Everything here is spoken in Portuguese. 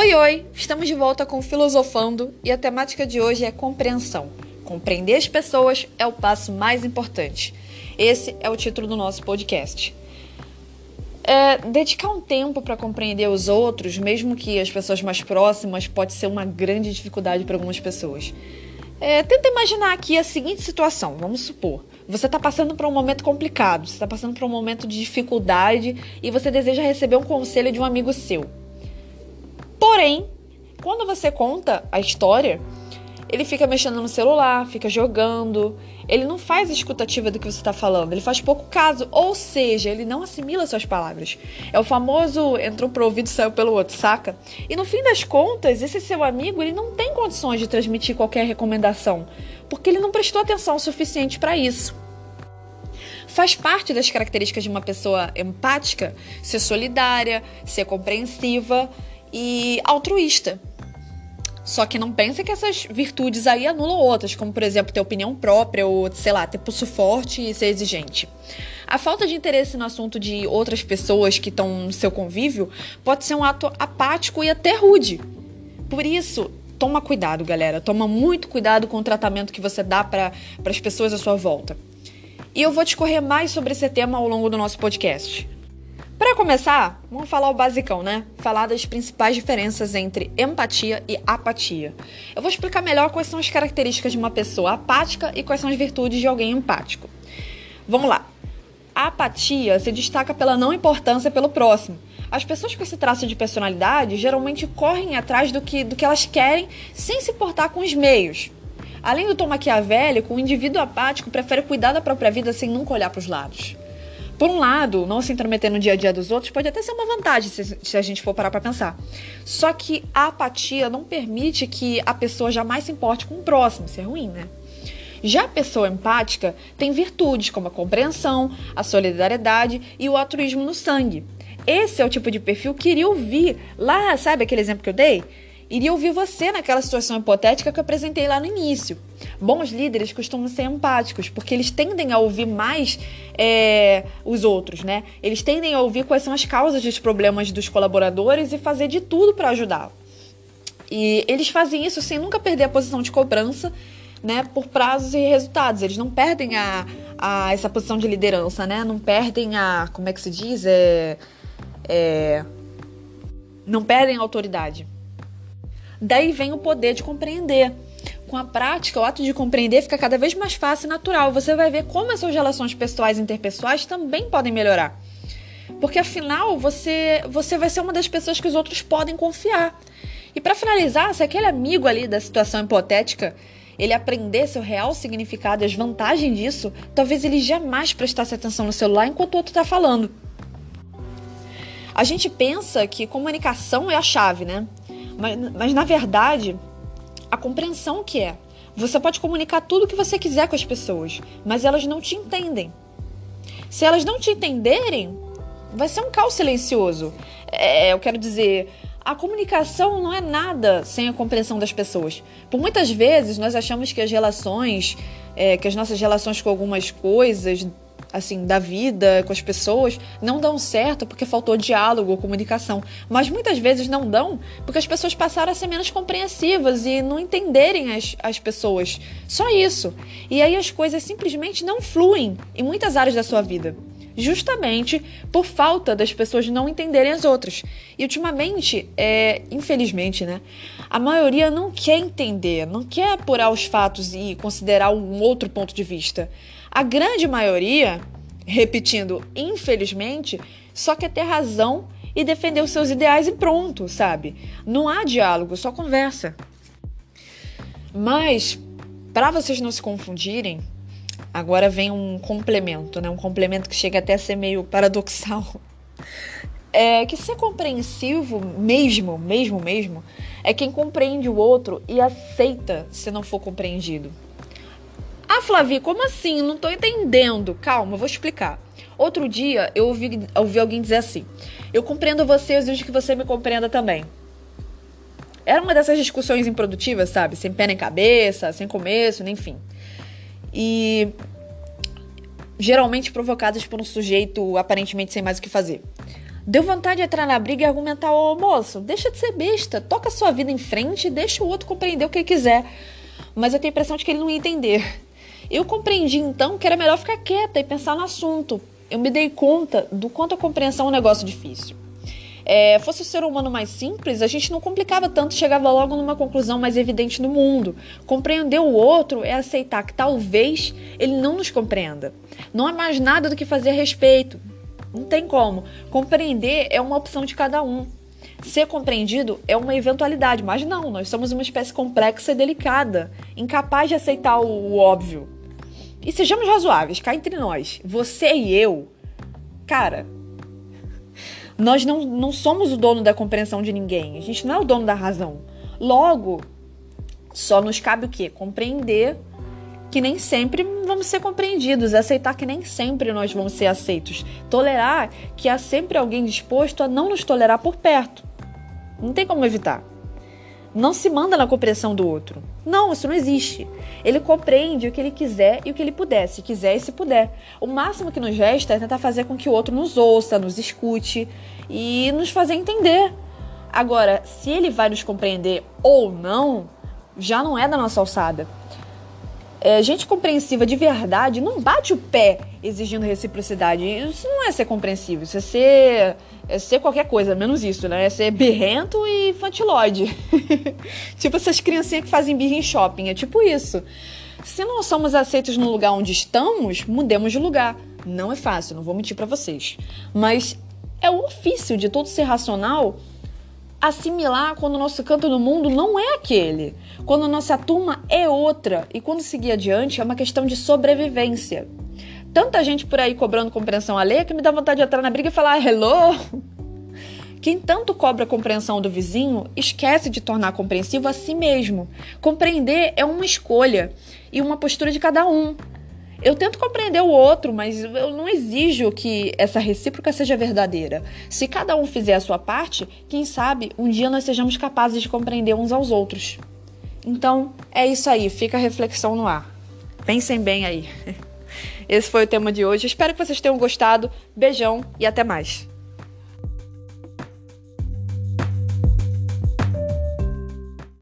Oi, oi! Estamos de volta com Filosofando e a temática de hoje é compreensão. Compreender as pessoas é o passo mais importante. Esse é o título do nosso podcast. É, dedicar um tempo para compreender os outros, mesmo que as pessoas mais próximas, pode ser uma grande dificuldade para algumas pessoas. É, tenta imaginar aqui a seguinte situação: vamos supor, você está passando por um momento complicado, você está passando por um momento de dificuldade e você deseja receber um conselho de um amigo seu. Porém, quando você conta a história, ele fica mexendo no celular, fica jogando, ele não faz escutativa do que você está falando, ele faz pouco caso, ou seja, ele não assimila suas palavras. É o famoso entrou pro ouvido saiu pelo outro, saca? E no fim das contas, esse seu amigo, ele não tem condições de transmitir qualquer recomendação, porque ele não prestou atenção o suficiente para isso. Faz parte das características de uma pessoa empática ser solidária, ser compreensiva, e altruísta. Só que não pensa que essas virtudes aí anulam outras, como por exemplo ter opinião própria ou, sei lá, ter pulso forte e ser exigente. A falta de interesse no assunto de outras pessoas que estão no seu convívio pode ser um ato apático e até rude. Por isso, toma cuidado, galera. Toma muito cuidado com o tratamento que você dá para as pessoas à sua volta. E eu vou discorrer mais sobre esse tema ao longo do nosso podcast. Para começar, vamos falar o basicão, né? Falar das principais diferenças entre empatia e apatia. Eu vou explicar melhor quais são as características de uma pessoa apática e quais são as virtudes de alguém empático. Vamos lá. A apatia se destaca pela não importância pelo próximo. As pessoas com esse traço de personalidade geralmente correm atrás do que, do que elas querem sem se importar com os meios. Além do tom maquiavélico, o indivíduo apático prefere cuidar da própria vida sem nunca olhar para os lados. Por um lado, não se intrometer no dia a dia dos outros pode até ser uma vantagem se, se a gente for parar para pensar. Só que a apatia não permite que a pessoa jamais se importe com o próximo, isso é ruim, né? Já a pessoa empática tem virtudes como a compreensão, a solidariedade e o altruísmo no sangue. Esse é o tipo de perfil que iria ouvir lá, sabe aquele exemplo que eu dei? Iria ouvir você naquela situação hipotética que eu apresentei lá no início. Bons líderes costumam ser empáticos, porque eles tendem a ouvir mais é, os outros, né? Eles tendem a ouvir quais são as causas dos problemas dos colaboradores e fazer de tudo para ajudá-los. E eles fazem isso sem nunca perder a posição de cobrança, né? Por prazos e resultados. Eles não perdem a, a essa posição de liderança, né? Não perdem a. Como é que se diz? É, é, não perdem a autoridade. Daí vem o poder de compreender com a prática, o ato de compreender fica cada vez mais fácil e natural. Você vai ver como as suas relações pessoais e interpessoais também podem melhorar. Porque afinal, você, você vai ser uma das pessoas que os outros podem confiar. E para finalizar, se aquele amigo ali da situação hipotética ele aprendesse o real significado e as vantagens disso, talvez ele jamais prestasse atenção no celular enquanto o outro está falando. A gente pensa que comunicação é a chave, né? Mas, mas na verdade, a compreensão que é. Você pode comunicar tudo o que você quiser com as pessoas, mas elas não te entendem. Se elas não te entenderem, vai ser um caos silencioso. É, eu quero dizer, a comunicação não é nada sem a compreensão das pessoas. Por muitas vezes nós achamos que as relações, é, que as nossas relações com algumas coisas assim, da vida com as pessoas não dão certo porque faltou diálogo ou comunicação. Mas muitas vezes não dão porque as pessoas passaram a ser menos compreensivas e não entenderem as, as pessoas. Só isso. E aí as coisas simplesmente não fluem em muitas áreas da sua vida. Justamente por falta das pessoas não entenderem as outras. E ultimamente, é, infelizmente, né? A maioria não quer entender, não quer apurar os fatos e considerar um outro ponto de vista. A grande maioria, repetindo, infelizmente, só quer ter razão e defender os seus ideais e pronto, sabe? Não há diálogo, só conversa. Mas, para vocês não se confundirem, agora vem um complemento, né? Um complemento que chega até a ser meio paradoxal. É que ser compreensivo mesmo, mesmo, mesmo, é quem compreende o outro e aceita se não for compreendido. Ah, Flavi, como assim? Não tô entendendo. Calma, eu vou explicar. Outro dia eu ouvi, ouvi alguém dizer assim: Eu compreendo você, eu exijo que você me compreenda também. Era uma dessas discussões improdutivas, sabe? Sem pé nem cabeça, sem começo, nem fim. E geralmente provocadas por um sujeito aparentemente sem mais o que fazer. Deu vontade de entrar na briga e argumentar, ô moço, deixa de ser besta, toca a sua vida em frente e deixa o outro compreender o que ele quiser. Mas eu tenho a impressão de que ele não ia entender. Eu compreendi então que era melhor ficar quieta e pensar no assunto. Eu me dei conta do quanto a compreensão é um negócio difícil. É, fosse o ser humano mais simples, a gente não complicava tanto, chegava logo numa conclusão mais evidente no mundo. Compreender o outro é aceitar que talvez ele não nos compreenda. Não há mais nada do que fazer a respeito. Não tem como. Compreender é uma opção de cada um. Ser compreendido é uma eventualidade, mas não, nós somos uma espécie complexa e delicada, incapaz de aceitar o, o óbvio. E sejamos razoáveis, cá entre nós, você e eu, cara, nós não, não somos o dono da compreensão de ninguém, a gente não é o dono da razão. Logo, só nos cabe o quê? Compreender que nem sempre vamos ser compreendidos, aceitar que nem sempre nós vamos ser aceitos, tolerar que há sempre alguém disposto a não nos tolerar por perto. Não tem como evitar. Não se manda na compreensão do outro. Não, isso não existe. Ele compreende o que ele quiser e o que ele puder, se quiser e se puder. O máximo que nos resta é tentar fazer com que o outro nos ouça, nos escute e nos fazer entender. Agora, se ele vai nos compreender ou não, já não é da nossa alçada é, gente compreensiva de verdade não bate o pé exigindo reciprocidade. Isso não é ser compreensivo, isso é ser, é ser qualquer coisa, menos isso, né? É ser birrento e infantilóide. tipo essas criancinhas que fazem birra em shopping, é tipo isso. Se não somos aceitos no lugar onde estamos, mudemos de lugar. Não é fácil, não vou mentir para vocês. Mas é o ofício de todo ser racional assimilar quando o nosso canto no mundo não é aquele, quando a nossa turma é outra e quando seguir adiante é uma questão de sobrevivência. Tanta gente por aí cobrando compreensão alheia que me dá vontade de entrar na briga e falar hello. Quem tanto cobra a compreensão do vizinho esquece de tornar compreensivo a si mesmo. Compreender é uma escolha e uma postura de cada um. Eu tento compreender o outro, mas eu não exijo que essa recíproca seja verdadeira. Se cada um fizer a sua parte, quem sabe um dia nós sejamos capazes de compreender uns aos outros. Então, é isso aí, fica a reflexão no ar. Pensem bem aí. Esse foi o tema de hoje. Espero que vocês tenham gostado. Beijão e até mais.